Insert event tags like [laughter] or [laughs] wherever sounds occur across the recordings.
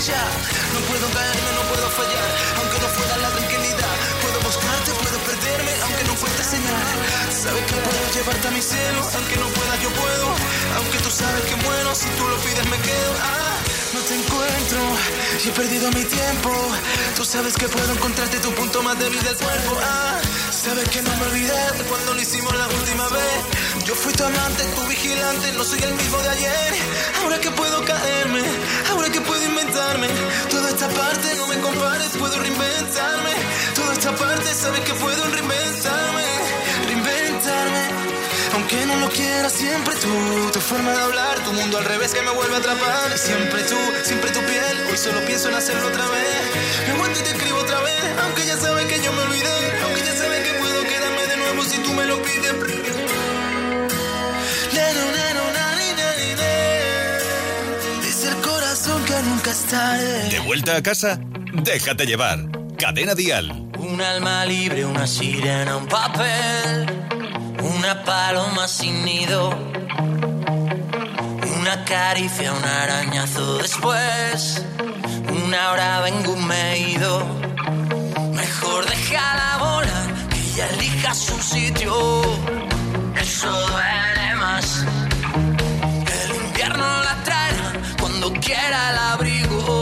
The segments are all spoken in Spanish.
No puedo caerme, no puedo fallar. Aunque no fuera la tranquilidad. Puedo buscarte, puedo perderme, aunque no fuerte señal. Sabes que puedo llevarte a mi cielo, aunque no pueda, yo puedo. Aunque tú sabes que muero, si tú lo pides me quedo. Ah, no te encuentro y he perdido mi tiempo. Tú sabes que puedo encontrarte tu punto más débil del cuerpo. Ah, sabes que no me olvidé cuando lo hicimos la última vez. Yo fui tu amante, tu vigilante, no soy el mismo de ayer. Ahora que puedo caerme, ahora que puedo inventarme. Toda esta parte no me compares, puedo reinventarme. Toda esta parte sabes que puedo reinventarme, reinventarme. Aunque no lo quiera, siempre tú, tu forma de hablar, tu mundo al revés que me vuelve a atrapar. Siempre tú, siempre tu piel, hoy solo pienso en hacerlo otra vez. Me aguanto y te escribo otra vez, aunque ya sabes que yo me olvidé. Aunque ya sabes que puedo quedarme de nuevo si tú me lo pides. Nunca es tarde. ¿De vuelta a casa? Déjate llevar. Cadena Dial. Un alma libre, una sirena, un papel, una paloma sin nido, una caricia, un arañazo después, una hora vengo un ido. Mejor déjala volar, que ella elija su sitio. Eso duele más. Cuando quiera el abrigo.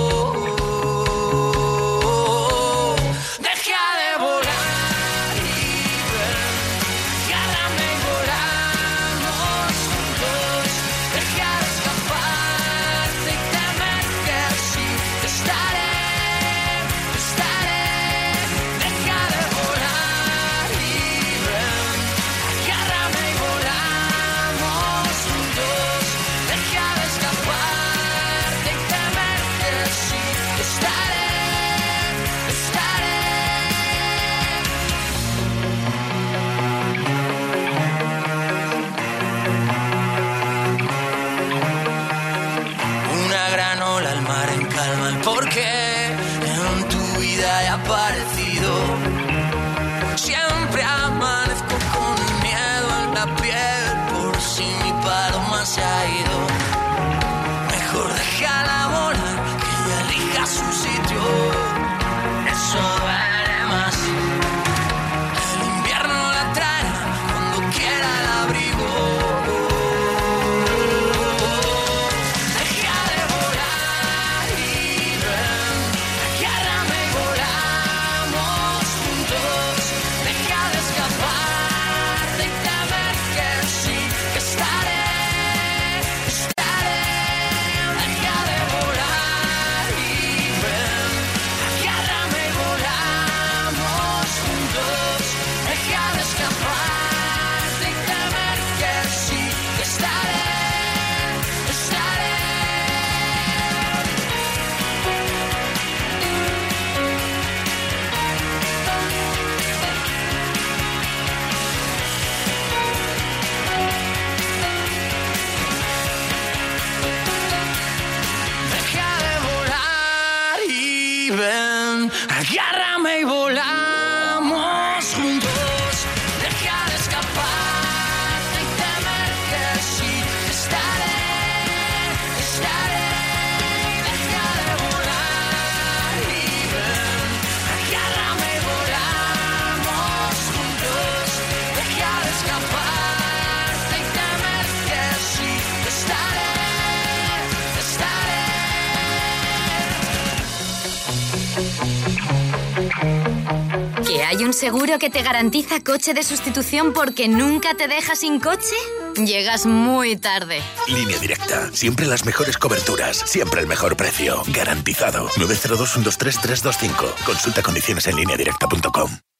Seguro que te garantiza coche de sustitución porque nunca te deja sin coche? Llegas muy tarde. Línea directa. Siempre las mejores coberturas. Siempre el mejor precio. Garantizado. 902 123 325. Consulta condiciones en línea directa.com.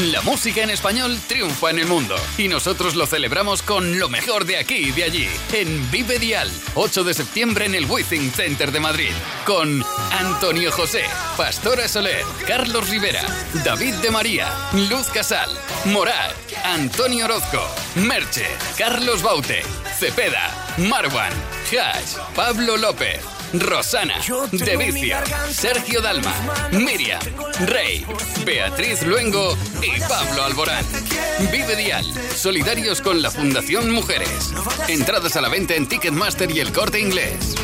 La música en español triunfa en el mundo y nosotros lo celebramos con lo mejor de aquí y de allí, en Vive Dial, 8 de septiembre en el Withing Center de Madrid, con Antonio José, Pastora Soler, Carlos Rivera, David de María, Luz Casal, Morat, Antonio Orozco, Merche, Carlos Baute, Cepeda, Marwan, Hash, Pablo López. Rosana, De Vicio, Sergio Dalma, Miriam, Rey, Beatriz Luengo y Pablo Alborán. Vive Dial, solidarios con la Fundación Mujeres. Entradas a la venta en Ticketmaster y el corte inglés.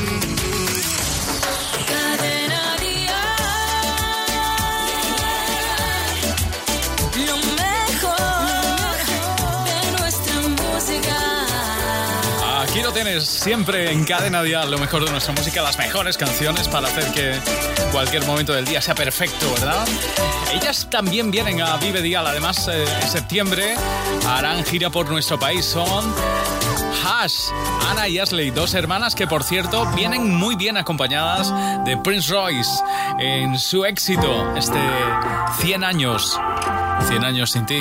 Siempre en Cadena Dial, lo mejor de nuestra música, las mejores canciones para hacer que cualquier momento del día sea perfecto, ¿verdad? Ellas también vienen a Vive Dial, además eh, en septiembre harán gira por nuestro país, son Hash, Ana y Ashley, dos hermanas que por cierto vienen muy bien acompañadas de Prince Royce en su éxito, este 100 años, 100 años sin ti,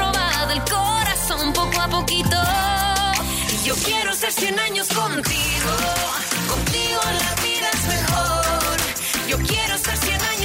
has robado el corazón poco a poquito. Y yo quiero ser 100 años contigo. Contigo la vida es mejor. Yo quiero ser 100 años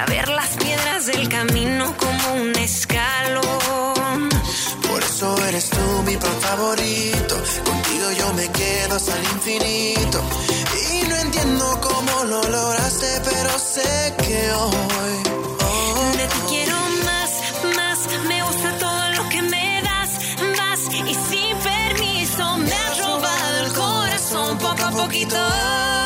a ver las piedras del camino como un escalón. Por eso eres tú mi pan favorito. Contigo yo me quedo hasta el infinito. Y no entiendo cómo lo lograste, pero sé que hoy. hoy De ti quiero más, más. Me gusta todo lo que me das, vas. Y sin permiso me has robado el corazón poco a poquito.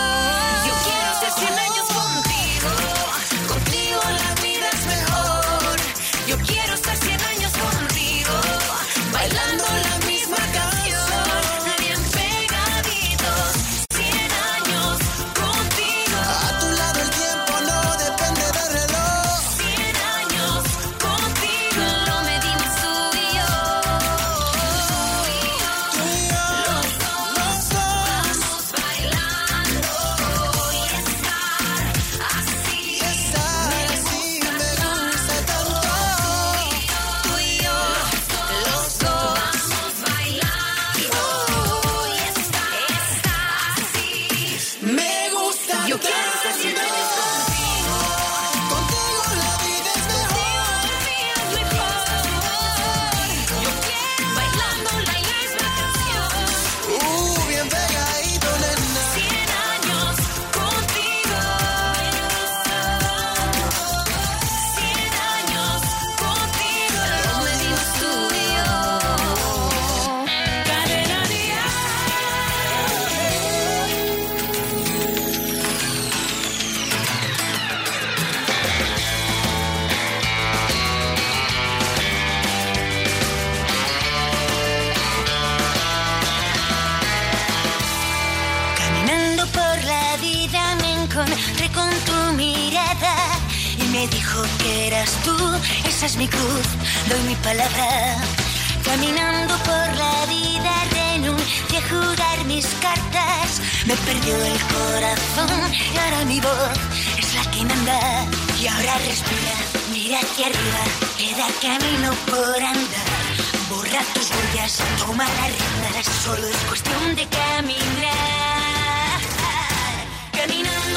Encontré con tu mirada y me dijo que eras tú. Esa es mi cruz, doy mi palabra. Caminando por la vida renuncié a jugar mis cartas. Me perdió el corazón y ahora mi voz es la que manda. Y ahora respira, mira hacia arriba, queda camino por andar. Borra tus huellas, toma las riendas, solo es cuestión de caminar.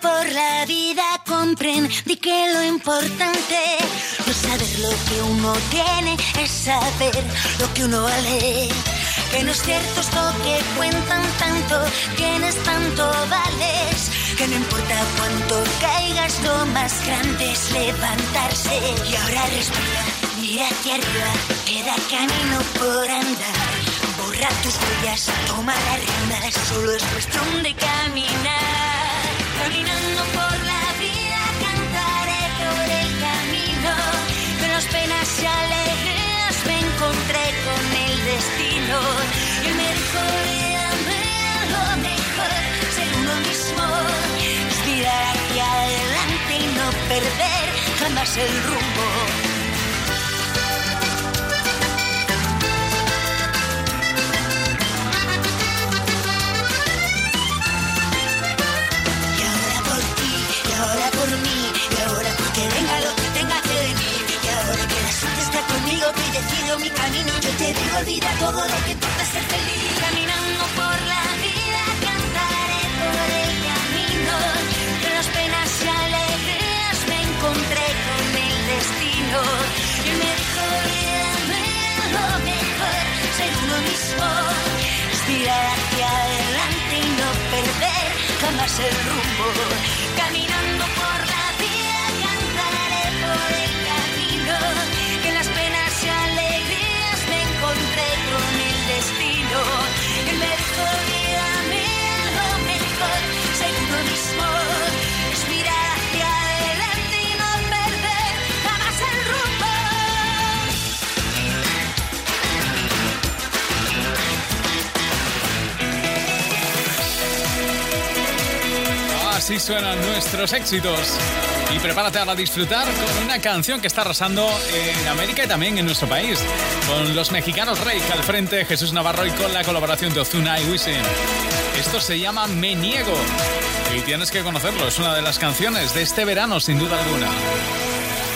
por la vida comprendí que lo importante no es saber lo que uno tiene, es saber lo que uno vale. Que no es cierto esto que cuentan tanto, tienes tanto vales. Que no importa cuánto caigas, lo más grande es levantarse. Y ahora respira, mira hacia arriba, queda camino por andar. Borra tus huellas, toma las riendas, solo es cuestión de caminar. Caminando por la vida, cantaré por el camino. De las penas y alegrías me encontré con el destino. Él me dijo, lo mejor, ser uno mismo. Es mirar hacia adelante y no perder jamás el rumbo. Yo te digo, olvida todo lo que importa es ser feliz. Caminando por la vida, cantaré por el camino. De las penas y alegrías me encontré con el destino. Y me dijo, lo mejor, ser uno mismo. Es mirar hacia adelante y no perder jamás el rumbo. Así suenan nuestros éxitos. Y prepárate a disfrutar con una canción que está arrasando en América y también en nuestro país. Con los mexicanos Rey al frente, Jesús Navarro y con la colaboración de Ozuna y Wisin. Esto se llama Me Niego. Y tienes que conocerlo, es una de las canciones de este verano, sin duda alguna.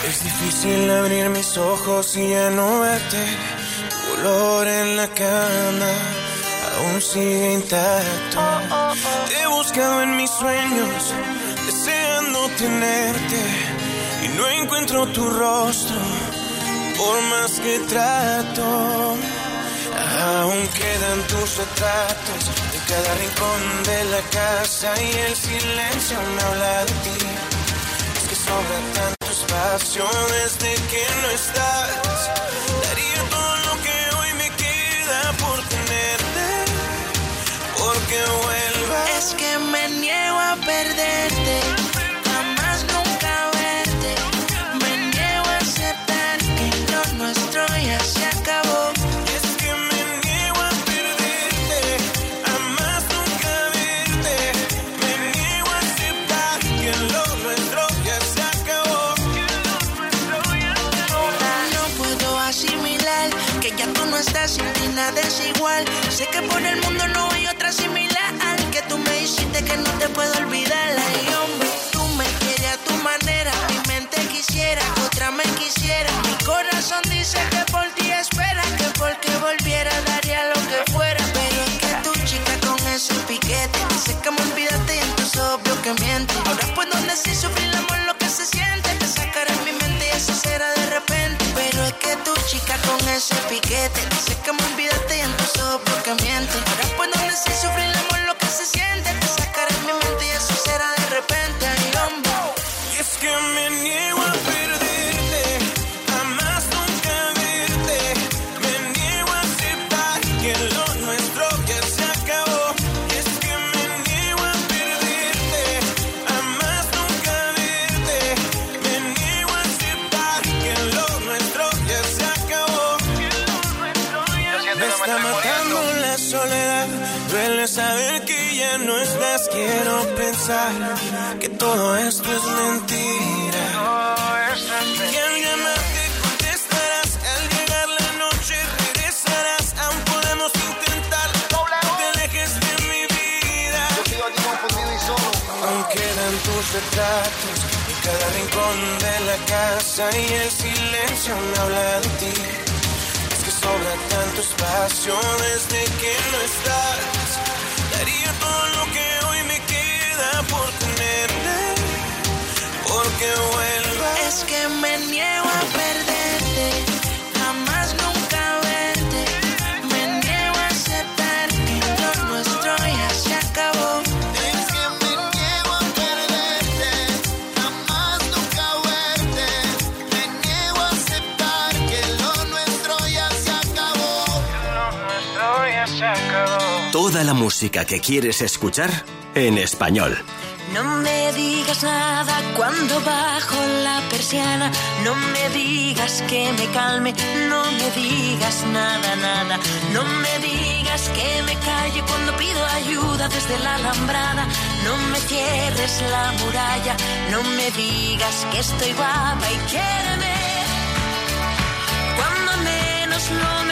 Es difícil abrir mis ojos y ya no verte. Tu olor en la cama aún sigue intacto. Te he buscado en mis sueños, deseando tenerte. Y no encuentro tu rostro, por más que trato. Aún quedan tus retratos de cada rincón de la casa y el silencio me habla de ti. Es que sobra tanto espacio desde que no estás. Vuelvas. Es que me niego a perderte, jamás nunca verte. Me niego a aceptar que lo nuestro ya se acabó. Es que me niego a perderte, jamás nunca verte. Me niego a aceptar que lo nuestro ya se acabó. No puedo asimilar que ya tú no estás sin ti nada es igual. Que miente. Ahora puedo decir sufrir el amor lo que se siente. Te sacaré mi mente y eso será de repente. Pero es que tu chica con ese piquete dice que me olvidaste y entonces obvio que miente. Ahora puedo decir sufrir el amor que todo esto es mentira. Y alguien más te contestarás. Al llegar la noche regresarás. Aún podemos intentar. No te alejes de mi vida. Aún quedan tus retratos. En cada rincón de la casa. Y el silencio me habla de ti. Es que sobra tanto espacio desde que no estás. Vuelvas. Es que me niego a perderte, jamás nunca verte. Me niego a aceptar que lo nuestro ya se acabó. Es que me niego a perderte, jamás nunca verte. Me niego a aceptar que lo nuestro ya se acabó. Lo nuestro ya se acabó. Toda la música que quieres escuchar en español. No me digas nada cuando bajo la persiana. No me digas que me calme. No me digas nada, nada. No me digas que me calle cuando pido ayuda desde la alambrada. No me cierres la muralla. No me digas que estoy guapa y quiéreme. Cuando menos lo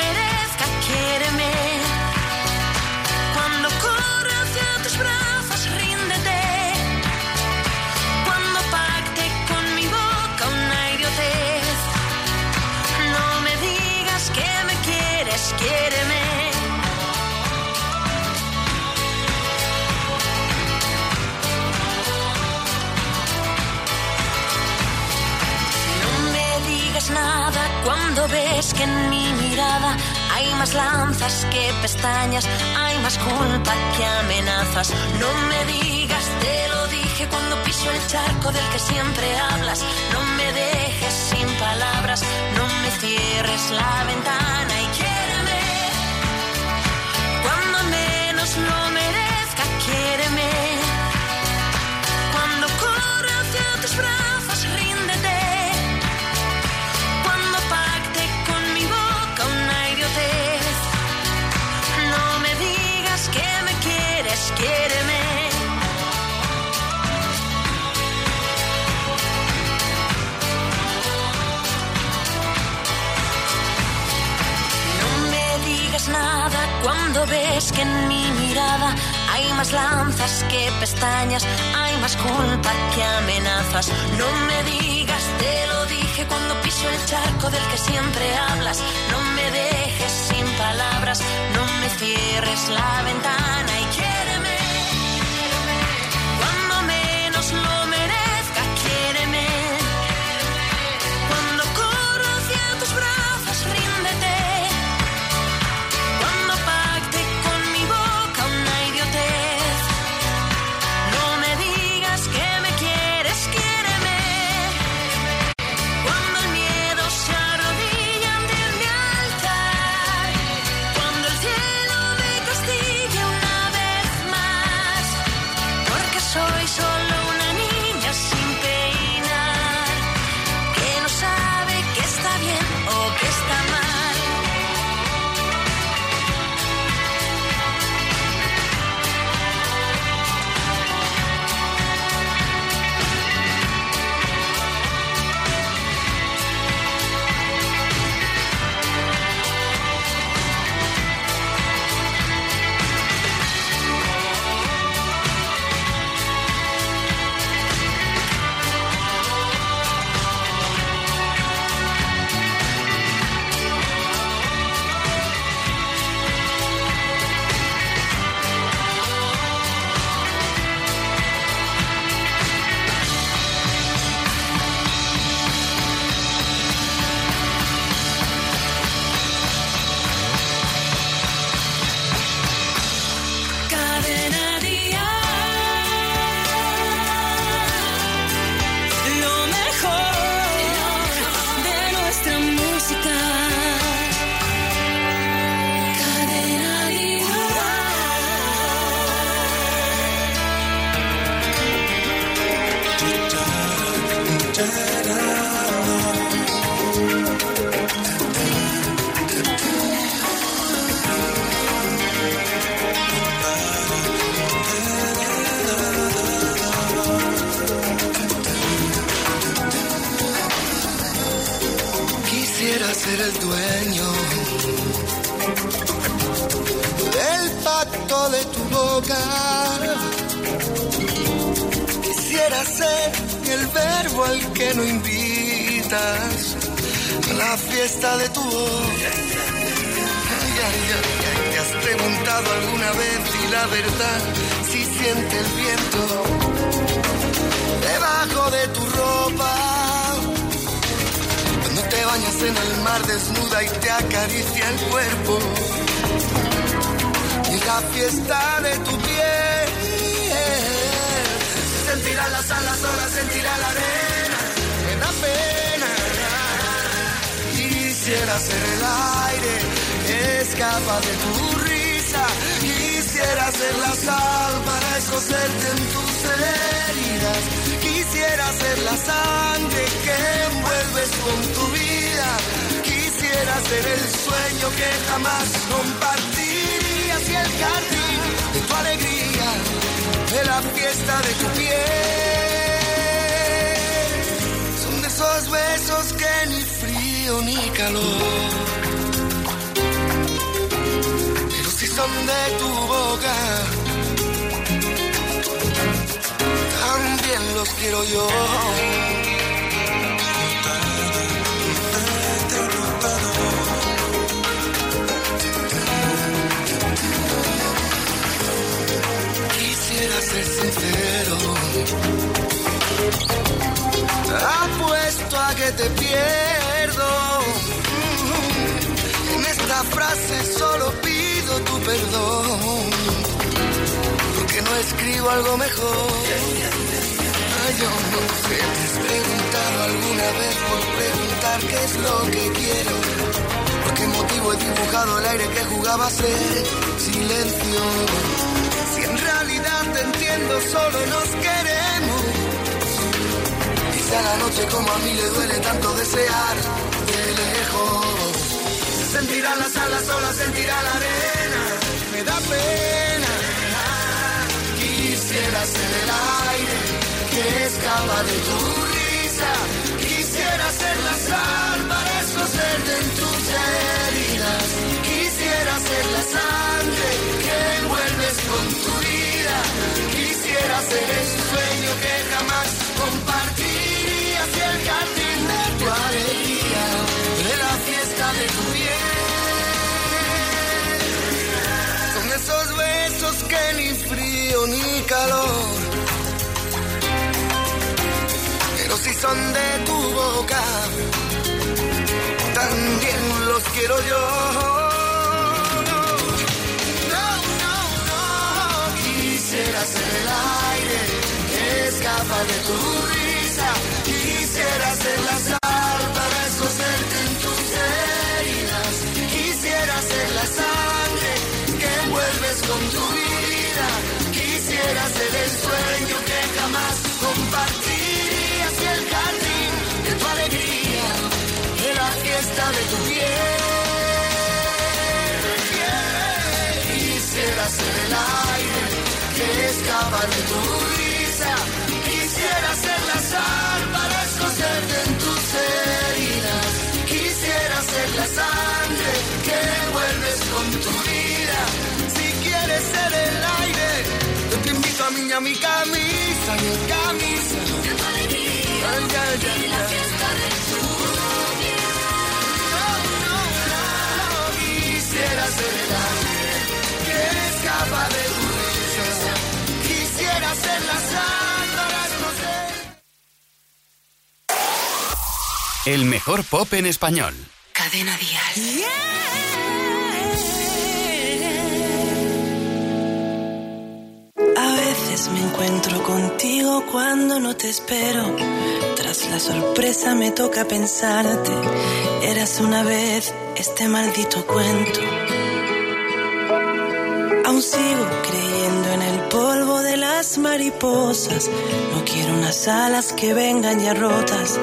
cuando ves que en mi mirada hay más lanzas que pestañas, hay más culpa que amenazas. No me digas, te lo dije cuando piso el charco del que siempre hablas. No me más lanzas que pestañas, hay más culpa que amenazas. No me digas, te lo dije cuando piso el charco del que siempre hablas. No me dejes sin palabras, no me cierres la ventana ser el aire escapa de tu risa. Quisiera ser la sal para escocerte en tus heridas. Quisiera ser la sangre que envuelves con tu vida. Quisiera ser el sueño que jamás compartirías y el jardín de tu alegría, de la fiesta de tu piel. Son de esos besos que ni frío ni calor. Pero si son de tu boca, también los quiero yo. Quisiera ser sincero. Apuesto a que te En esta frase solo pido tu perdón. Porque no escribo algo mejor. Ay, yo no sé, te has preguntado alguna vez por preguntar qué es lo que quiero. ¿Por qué motivo he dibujado el aire que jugaba a ser silencio? Si en realidad te entiendo, solo nos queremos. Quizá la noche como a mí le duele tanto desear de lejos. Sentirá las alas solas, sentirá la arena, me da pena. Quisiera ser el aire que escapa de tu risa. Quisiera ser la sal para escocerte en tus heridas. Quisiera ser la sangre que envuelves con tu vida. Pero si son de tu boca, también los quiero yo. No, no. Quisiera ser el aire que escapa de tu risa. Quisiera ser la El sueño que jamás compartirías y el jardín de tu alegría, de la fiesta de tu piel. Quisiera ser el aire que escapa de tu risa. Quisiera ser la sal mi camisa, mi camisa. De tu alegría, ay, ay, ay, la fiesta de tu No, no, no, quisiera ser el aire que escapa de tu risa. Quisiera ser la sal para escocer. El mejor pop en español. Cadena Dial. A me encuentro contigo cuando no te espero. Tras la sorpresa me toca pensarte. Eras una vez este maldito cuento. Aún sigo creyendo en el polvo de las mariposas. No quiero unas alas que vengan ya rotas.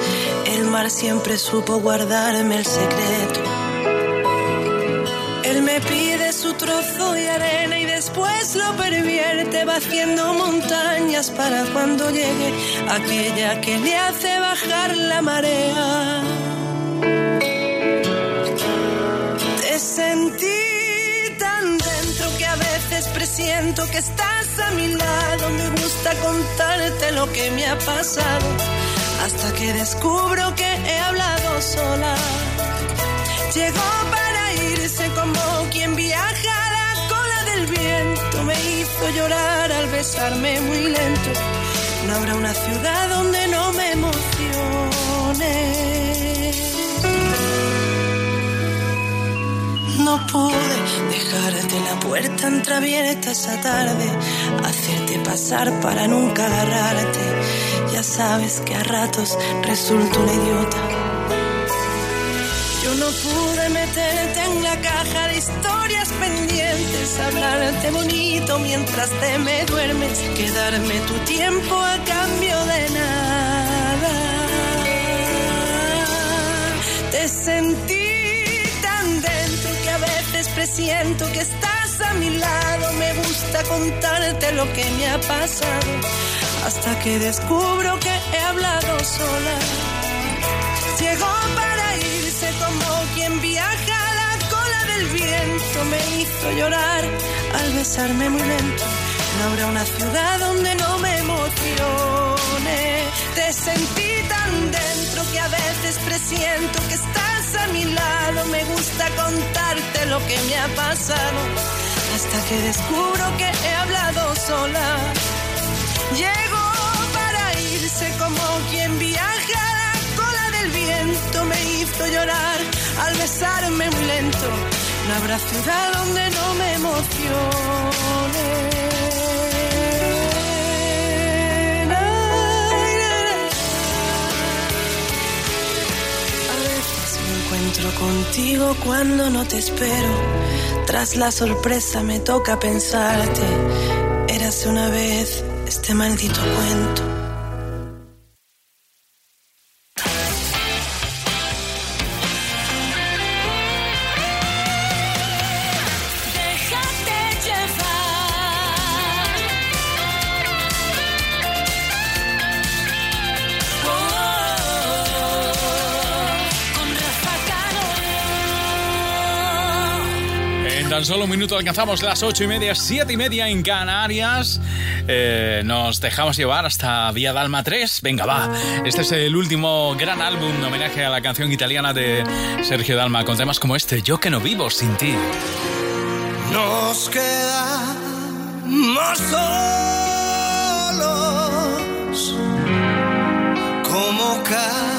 El mar siempre supo guardarme el secreto su trozo de arena y después lo pervierte, va haciendo montañas para cuando llegue aquella que le hace bajar la marea. Te sentí tan dentro que a veces presiento que estás a mi lado. Me gusta contarte lo que me ha pasado hasta que descubro que he hablado sola. Llegó para Me hizo llorar al besarme muy lento. No habrá una ciudad donde no me emocione. no pude dejarte la puerta entreabierta esa tarde, hacerte pasar para nunca agarrarte. Ya sabes que a ratos resulto una idiota. No pude meterte en la caja de historias pendientes, hablarte bonito mientras te me duermes, quedarme tu tiempo a cambio de nada. Te sentí presiento que estás a mi lado. Me gusta contarte lo que me ha pasado. Hasta que descubro que he hablado sola. Llegó para como quien viaja a la cola del viento. Me hizo llorar al besarme muy lento. No habrá una ciudad donde no me emocione. Te sentí tan dentro que a veces presiento que estás a mi lado. Me gusta contarte lo que me ha pasado. Hasta que descubro que he hablado sola. Llegó para irse como quien viaja Me hizo llorar al besarme muy lento. No habrá ciudad donde no me emocione. encuentro contigo cuando no te espero. Tras la sorpresa me toca pensarte. Érase una vez este maldito cuento. Tan solo un minuto alcanzamos las ocho y media, siete y media en Canarias. Eh, nos dejamos llevar hasta Vía Dalma 3. Venga, va. Este es el último gran álbum en homenaje a la canción italiana de Sergio Dalma, con temas como este, Yo que no vivo sin ti. Nos quedamos solos como cada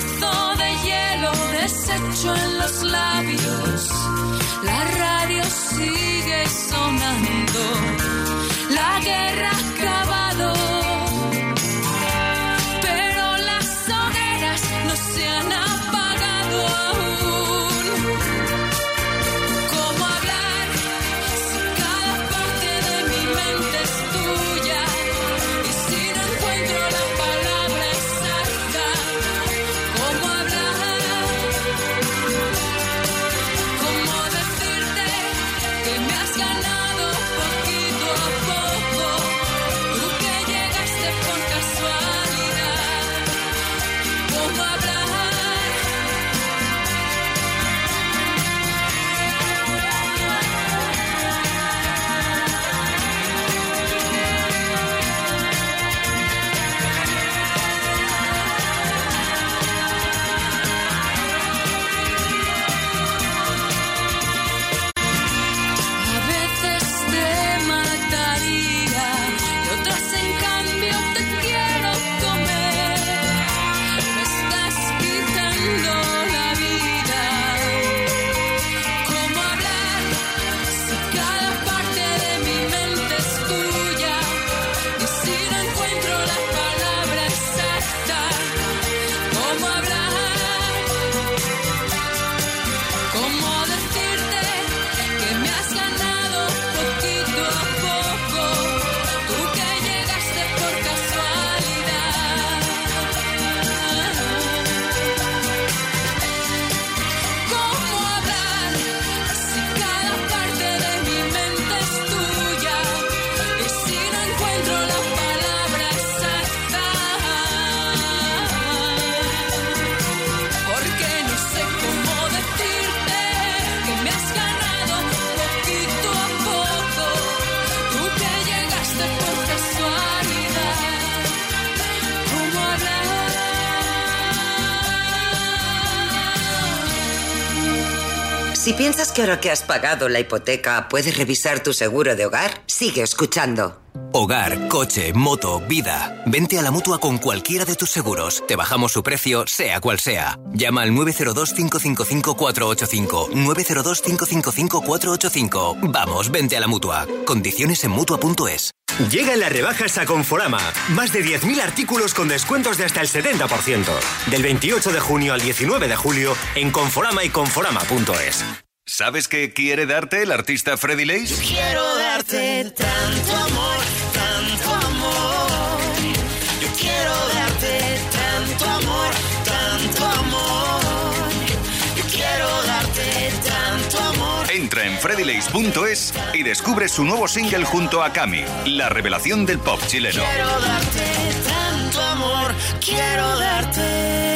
trozo de hielo deshecho en los labios. La radio sigue sonando. Que ahora que has pagado la hipoteca puedes revisar tu seguro de hogar, sigue escuchando. Hogar, coche, moto, vida. Vente a la mutua con cualquiera de tus seguros. Te bajamos su precio, sea cual sea. Llama al 902-555-485. 902-555-485. Vamos, vente a la mutua. Condiciones en mutua.es. Llegan las rebajas a Conforama. Más de 10.000 artículos con descuentos de hasta el 70%. Del 28 de junio al 19 de julio en Conforama y Conforama.es. ¿Sabes qué quiere darte el artista Freddy Lace? Quiero darte tanto amor, tanto amor. Yo quiero darte tanto amor, tanto amor. Yo quiero darte tanto amor. Entra en freddylace.es y descubre su nuevo single junto a Cami, la revelación del pop chileno. Quiero darte tanto amor, quiero darte.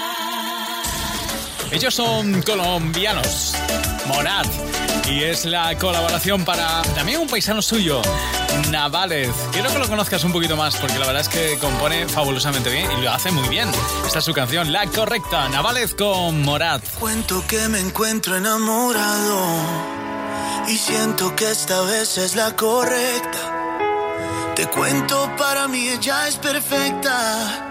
Ellos son colombianos, Morad, y es la colaboración para también un paisano suyo, Navález. Quiero que lo conozcas un poquito más porque la verdad es que compone fabulosamente bien y lo hace muy bien. Esta es su canción, La Correcta, Navález con Morad. Cuento que me encuentro enamorado y siento que esta vez es la correcta. Te cuento, para mí ella es perfecta,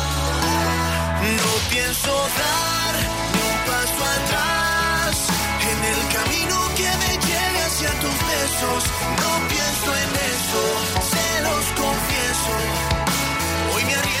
Pienso dar ni un paso atrás en el camino que me lleve hacia tus besos. No pienso en eso, se los confieso. Hoy me arriesgo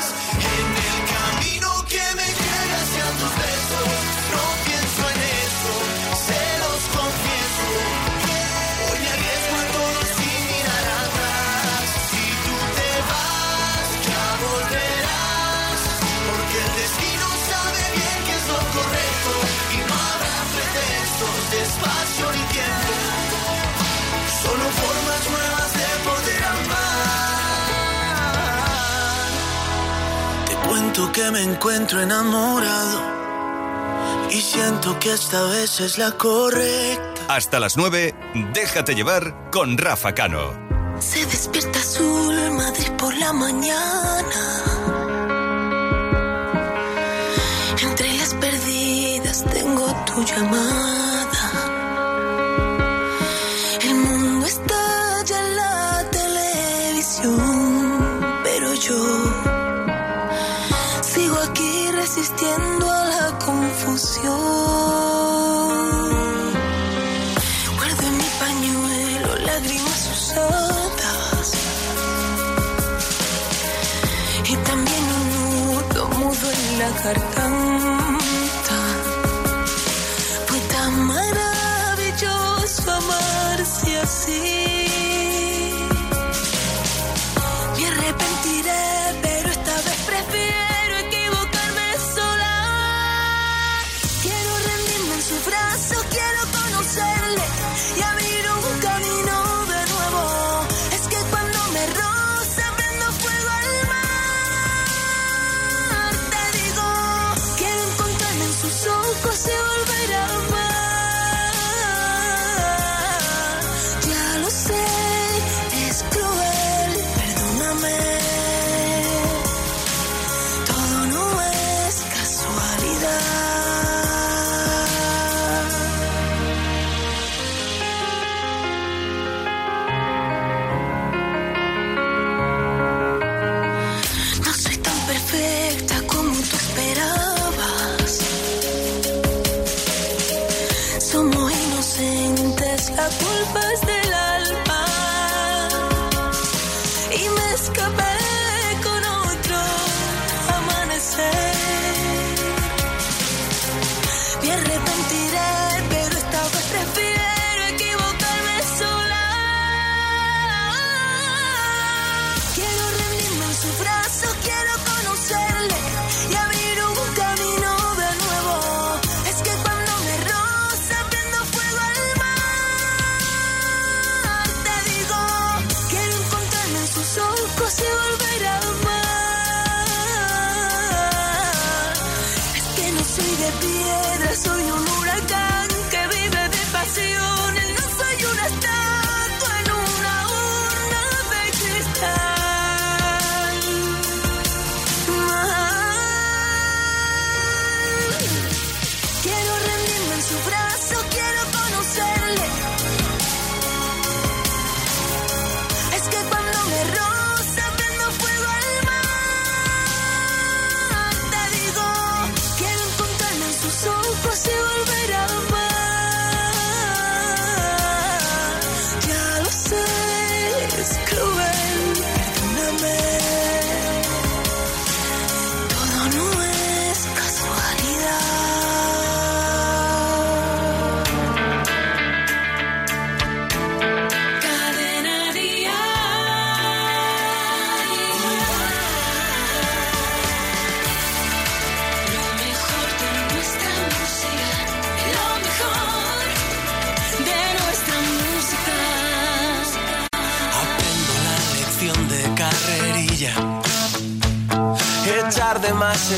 Te cuento que me encuentro enamorado y siento que esta vez es la correcta. Hasta las 9, déjate llevar con Rafa Cano. Se despierta azul, Madrid por la mañana. Entre las perdidas tengo tu llamada. Guardo en mi pañuelo lágrimas usadas y también un nudo mudo en la garganta. Fue tan maravilloso amarse así. culpa es de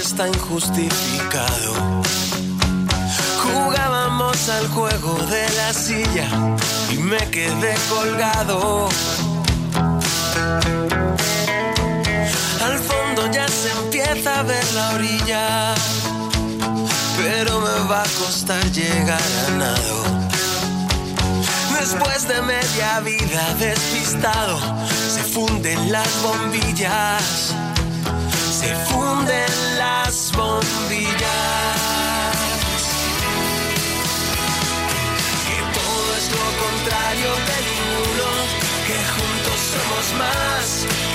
está injustificado. Jugábamos al juego de la silla y me quedé colgado. Al fondo ya se empieza a ver la orilla, pero me va a costar llegar a nado. Después de media vida despistado, funden las bombillas se funden las bombillas. Que todo es lo contrario de ninguno, que juntos somos más,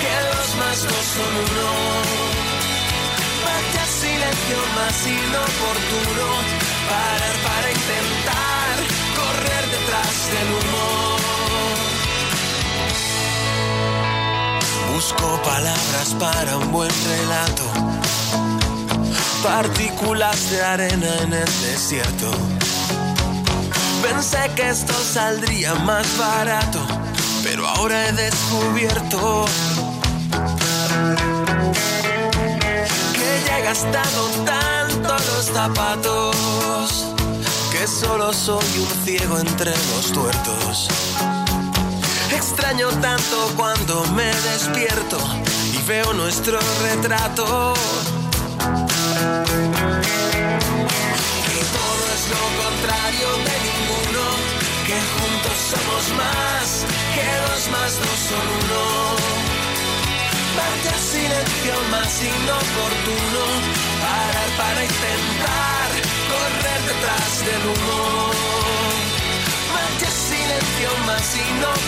que los más no son uno. Vaya silencio más inoportuno, parar para intentar correr detrás del humo. Busco palabras para un buen relato. Partículas de arena en el desierto. Pensé que esto saldría más barato, pero ahora he descubierto que ya he gastado tanto los zapatos que solo soy un ciego entre los tuertos. Extraño tanto cuando me despierto y veo nuestro retrato. Que todo es lo contrario de ninguno, que juntos somos más, que dos más no son uno. Vaya silencio más inoportuno, parar para intentar correr detrás del humo silencio más inoportuno,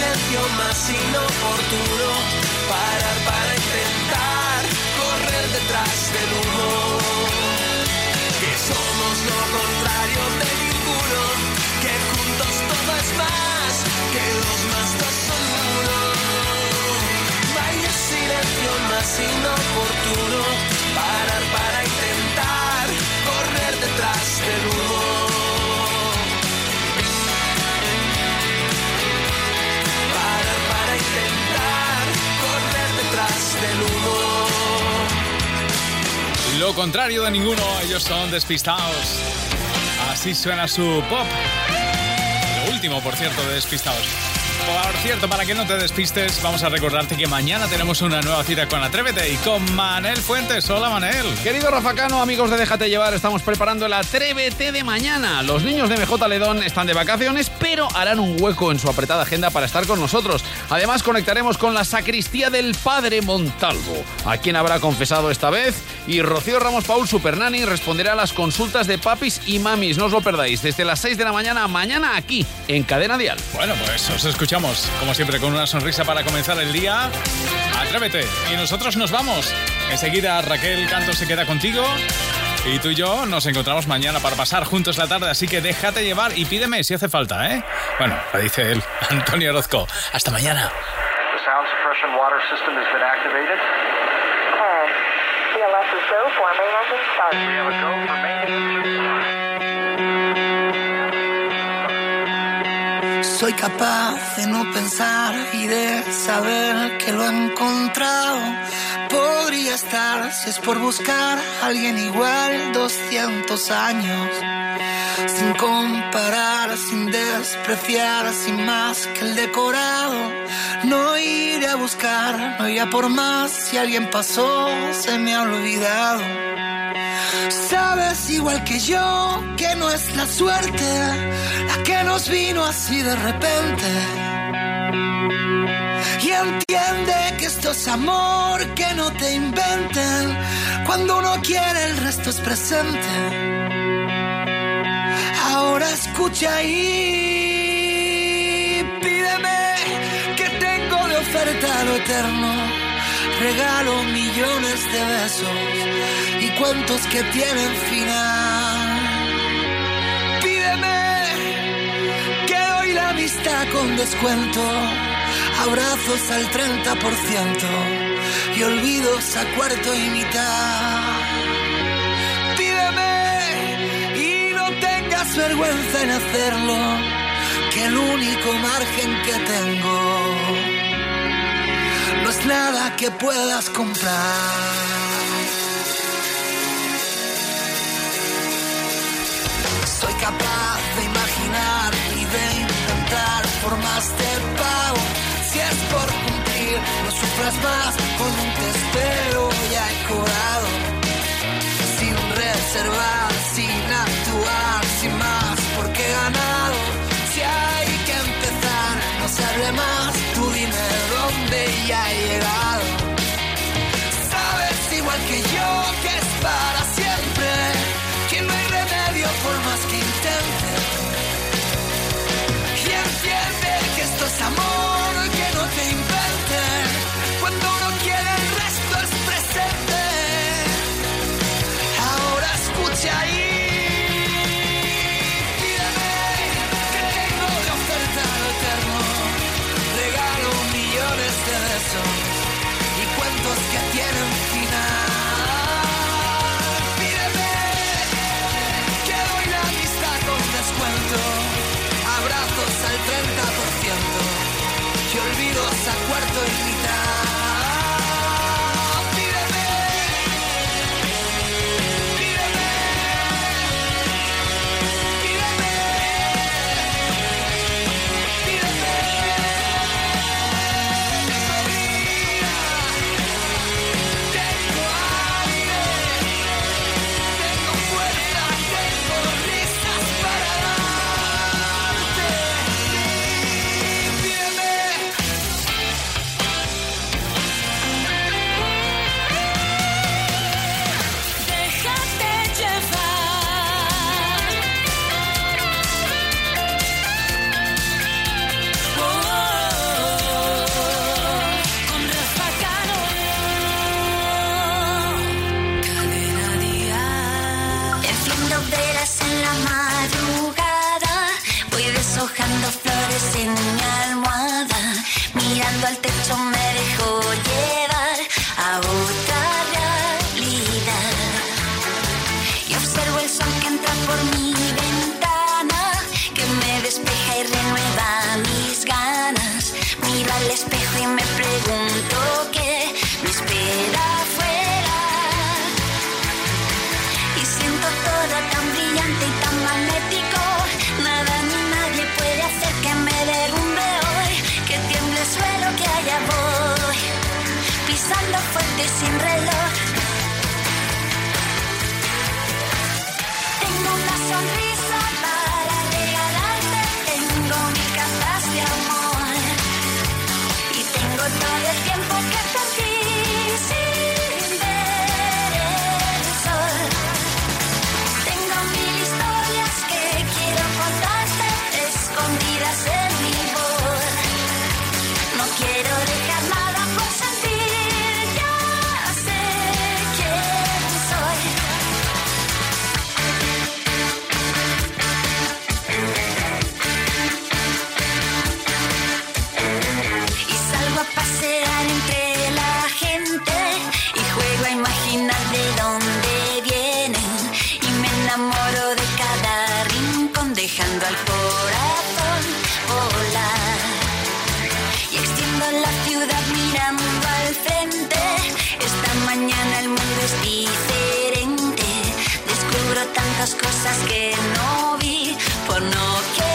Silencio más inoportuno, parar para intentar correr detrás del humo. Que somos lo contrario de ninguno, que juntos todo es más que dos más dos son uno. Vaya silencio más inoportuno, lo contrario de ninguno, ellos son despistados. Así suena su pop. Lo último, por cierto, de despistados. Por cierto, para que no te despistes, vamos a recordarte que mañana tenemos una nueva cita con Atrévete y con Manel Fuentes. Hola, Manel. Querido Rafa Cano, amigos de Déjate Llevar, estamos preparando el Atrévete de mañana. Los niños de MJ Ledón están de vacaciones, pero harán un hueco en su apretada agenda para estar con nosotros. Además, conectaremos con la sacristía del Padre Montalvo, a quien habrá confesado esta vez. Y Rocío Ramos Paul, Supernani, responderá a las consultas de papis y mamis. No os lo perdáis, desde las 6 de la mañana, mañana aquí, en Cadena Dial. Bueno, pues os escuchamos como siempre, con una sonrisa para comenzar el día. Atrévete. Y nosotros nos vamos. Enseguida Raquel Canto se queda contigo. Y tú y yo nos encontramos mañana para pasar juntos la tarde, así que déjate llevar y pídeme si hace falta, ¿eh? Bueno, lo dice él, [laughs] Antonio Orozco. Hasta mañana. Soy capaz de no pensar y de saber que lo he encontrado. Podría estar, si es por buscar a alguien igual, 200 años. Sin comparar, sin despreciar, sin más que el decorado. No iré a buscar, no iré por más. Si alguien pasó, se me ha olvidado. Sabes igual que yo que no es la suerte la que nos vino así de repente. Y entiende que esto es amor, que no te inventen. Cuando uno quiere el resto es presente. Escucha y pídeme que tengo de oferta lo eterno. Regalo millones de besos y cuentos que tienen final. Pídeme que doy la vista con descuento, abrazos al 30% y olvidos a cuarto y mitad. Tengas vergüenza en hacerlo, que el único margen que tengo no es nada que puedas comprar. Soy capaz de imaginar y de inventar formas de pago. Si es por cumplir, no sufras más, con un te espero ya he cobrado. Sin reservar, dejando al corazón volar. Y extiendo la ciudad mirando al frente. Esta mañana el mundo es diferente. Descubro tantas cosas que no vi por no querer.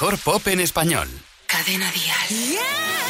mejor pop en español. Cadena Dial. Yeah.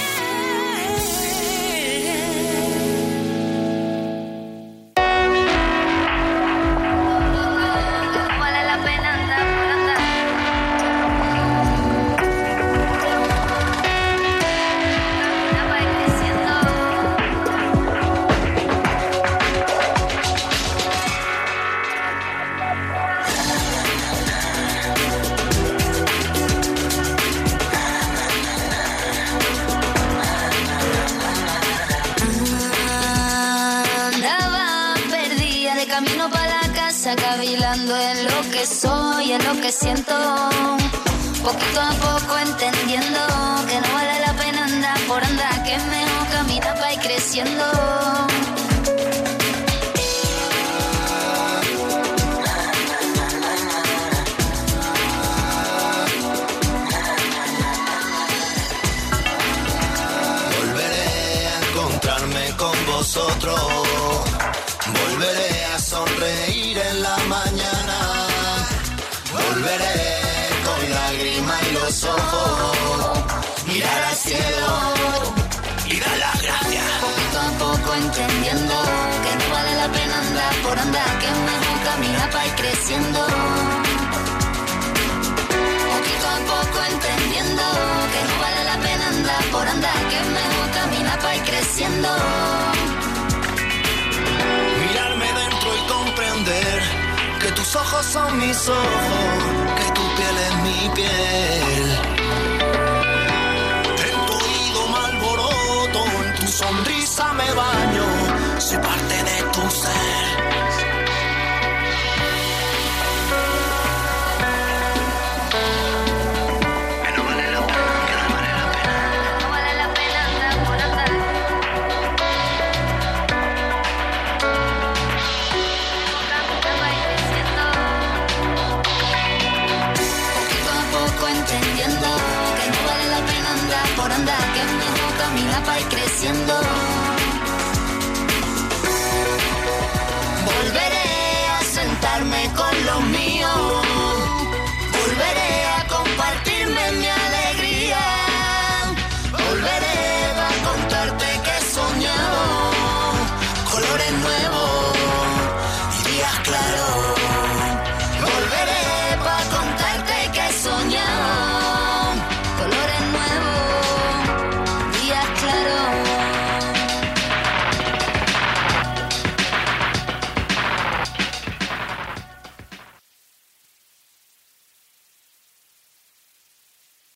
mirar al cielo y dar las gracias. Poquito a poco entendiendo que no vale la pena andar por andar, que es mejor caminar para ir creciendo. Poquito a poco entendiendo que no vale la pena andar por andar, que es mejor caminar para ir creciendo. Mirarme dentro y comprender que tus ojos son mis ojos piel es mi piel. En tu oído malboroto, en tu sonrisa me baño. Se parte haciendo